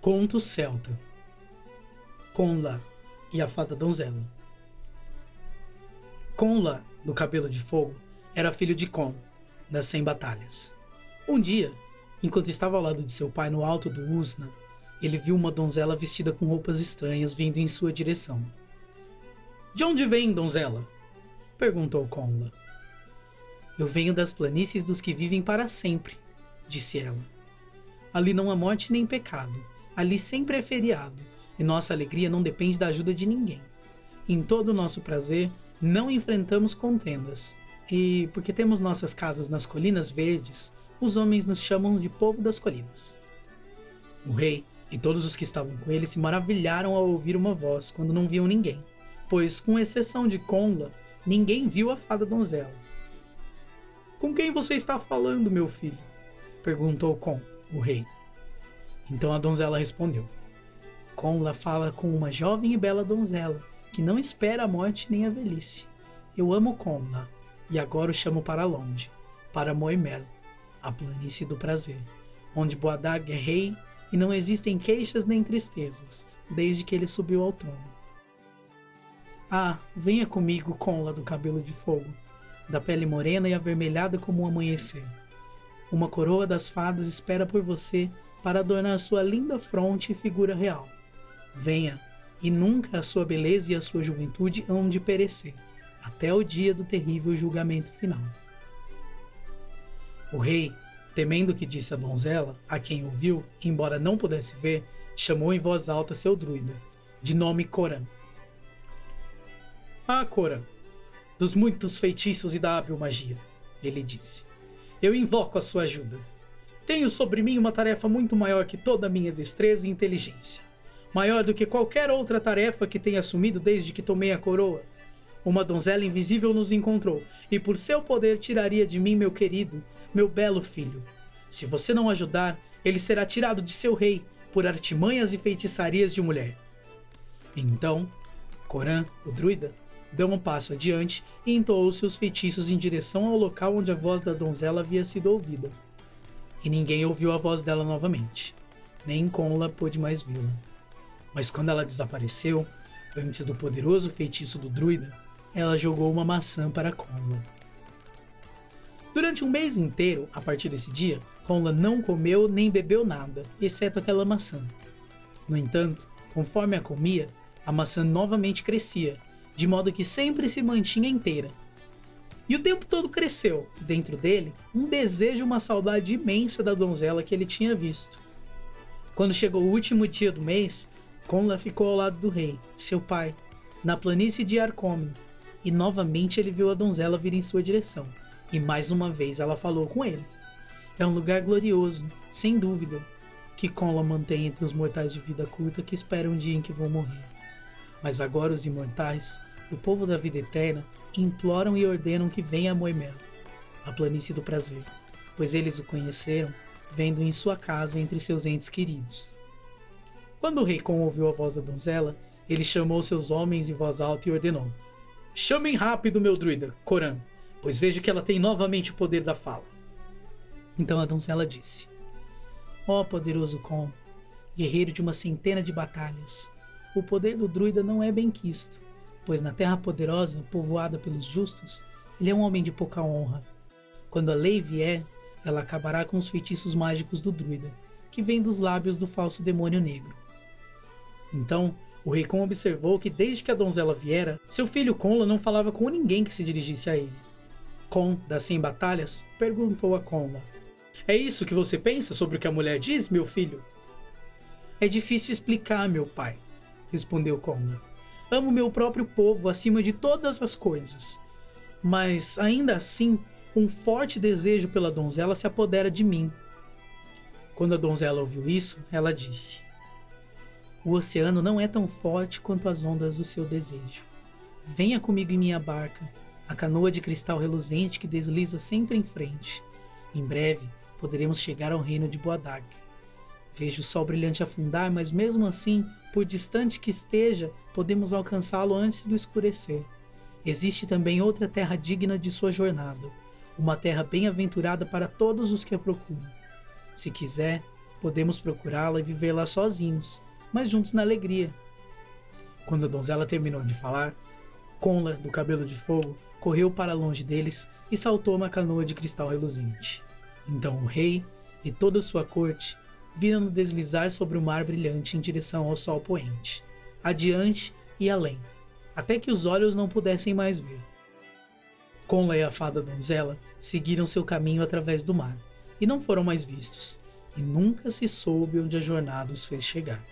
Conto Celta Conla e a Fada Donzela Conla, do cabelo de fogo, era filho de Con, das Cem Batalhas. Um dia, enquanto estava ao lado de seu pai no alto do Usna, ele viu uma donzela vestida com roupas estranhas vindo em sua direção. De onde vem, donzela? perguntou Conla. Eu venho das planícies dos que vivem para sempre, disse ela. Ali não há morte nem pecado Ali sempre é feriado, e nossa alegria não depende da ajuda de ninguém. Em todo o nosso prazer, não enfrentamos contendas. E porque temos nossas casas nas colinas verdes, os homens nos chamam de povo das colinas. O rei e todos os que estavam com ele se maravilharam ao ouvir uma voz quando não viam ninguém, pois, com exceção de Conla, ninguém viu a fada donzela. Com quem você está falando, meu filho? perguntou Con, o rei. Então a donzela respondeu: Conla fala com uma jovem e bela donzela, que não espera a morte nem a velhice. Eu amo Conla, e agora o chamo para longe, para Moimel, a planície do prazer, onde Boadag é rei e não existem queixas nem tristezas, desde que ele subiu ao trono. Ah, venha comigo, Conla do cabelo de fogo, da pele morena e avermelhada como o um amanhecer. Uma coroa das fadas espera por você para adornar sua linda fronte e figura real. Venha, e nunca a sua beleza e a sua juventude hão de perecer, até o dia do terrível julgamento final. O rei, temendo o que disse a donzela, a quem ouviu, embora não pudesse ver, chamou em voz alta seu druida, de nome Coran. Ah, Coran, dos muitos feitiços e da hábil magia, ele disse. Eu invoco a sua ajuda. Tenho sobre mim uma tarefa muito maior que toda a minha destreza e inteligência. Maior do que qualquer outra tarefa que tenha assumido desde que tomei a coroa. Uma donzela invisível nos encontrou, e por seu poder tiraria de mim meu querido, meu belo filho. Se você não ajudar, ele será tirado de seu rei, por artimanhas e feitiçarias de mulher. Então, Coran, o druida, deu um passo adiante e entoou seus feitiços em direção ao local onde a voz da donzela havia sido ouvida e ninguém ouviu a voz dela novamente. Nem Conla pôde mais vê-la. Mas quando ela desapareceu, antes do poderoso feitiço do druida, ela jogou uma maçã para Conla. Durante um mês inteiro, a partir desse dia, Conla não comeu nem bebeu nada, exceto aquela maçã. No entanto, conforme a comia, a maçã novamente crescia, de modo que sempre se mantinha inteira, e o tempo todo cresceu, dentro dele, um desejo uma saudade imensa da donzela que ele tinha visto. Quando chegou o último dia do mês, Conla ficou ao lado do rei, seu pai, na planície de Arcomen, e novamente ele viu a donzela vir em sua direção, e mais uma vez ela falou com ele. É um lugar glorioso, sem dúvida, que Conla mantém entre os mortais de vida curta que esperam um dia em que vão morrer. Mas agora os imortais, o povo da vida eterna, imploram e ordenam que venha a Moimel, a planície do prazer, pois eles o conheceram, vendo em sua casa entre seus entes queridos. Quando o rei Con ouviu a voz da donzela, ele chamou seus homens em voz alta e ordenou: Chamem rápido meu druida, Coran, pois vejo que ela tem novamente o poder da fala. Então a donzela disse: Ó oh, poderoso Con, guerreiro de uma centena de batalhas, o poder do druida não é bem quisto pois na terra poderosa, povoada pelos justos, ele é um homem de pouca honra. Quando a lei vier, ela acabará com os feitiços mágicos do druida, que vem dos lábios do falso demônio negro. Então, o rei Con observou que desde que a donzela viera, seu filho Conla não falava com ninguém que se dirigisse a ele. Con, das cem batalhas, perguntou a Conla: É isso que você pensa sobre o que a mulher diz, meu filho? É difícil explicar, meu pai, respondeu Conla. Amo meu próprio povo acima de todas as coisas. Mas ainda assim, um forte desejo pela donzela se apodera de mim. Quando a donzela ouviu isso, ela disse: O oceano não é tão forte quanto as ondas do seu desejo. Venha comigo em minha barca, a canoa de cristal reluzente que desliza sempre em frente. Em breve poderemos chegar ao reino de Boadag. Vejo o sol brilhante afundar, mas mesmo assim, por distante que esteja, podemos alcançá-lo antes do escurecer. Existe também outra terra digna de sua jornada, uma terra bem-aventurada para todos os que a procuram. Se quiser, Podemos procurá-la e viver lá sozinhos, mas juntos na alegria. Quando a donzela terminou de falar, Conla, do cabelo de fogo, correu para longe deles e saltou uma canoa de cristal reluzente. Então o rei e toda sua corte viram-no deslizar sobre o mar brilhante em direção ao sol poente, adiante e além, até que os olhos não pudessem mais ver. Conla e a fada donzela seguiram seu caminho através do mar e não foram mais vistos, e nunca se soube onde a jornada os fez chegar.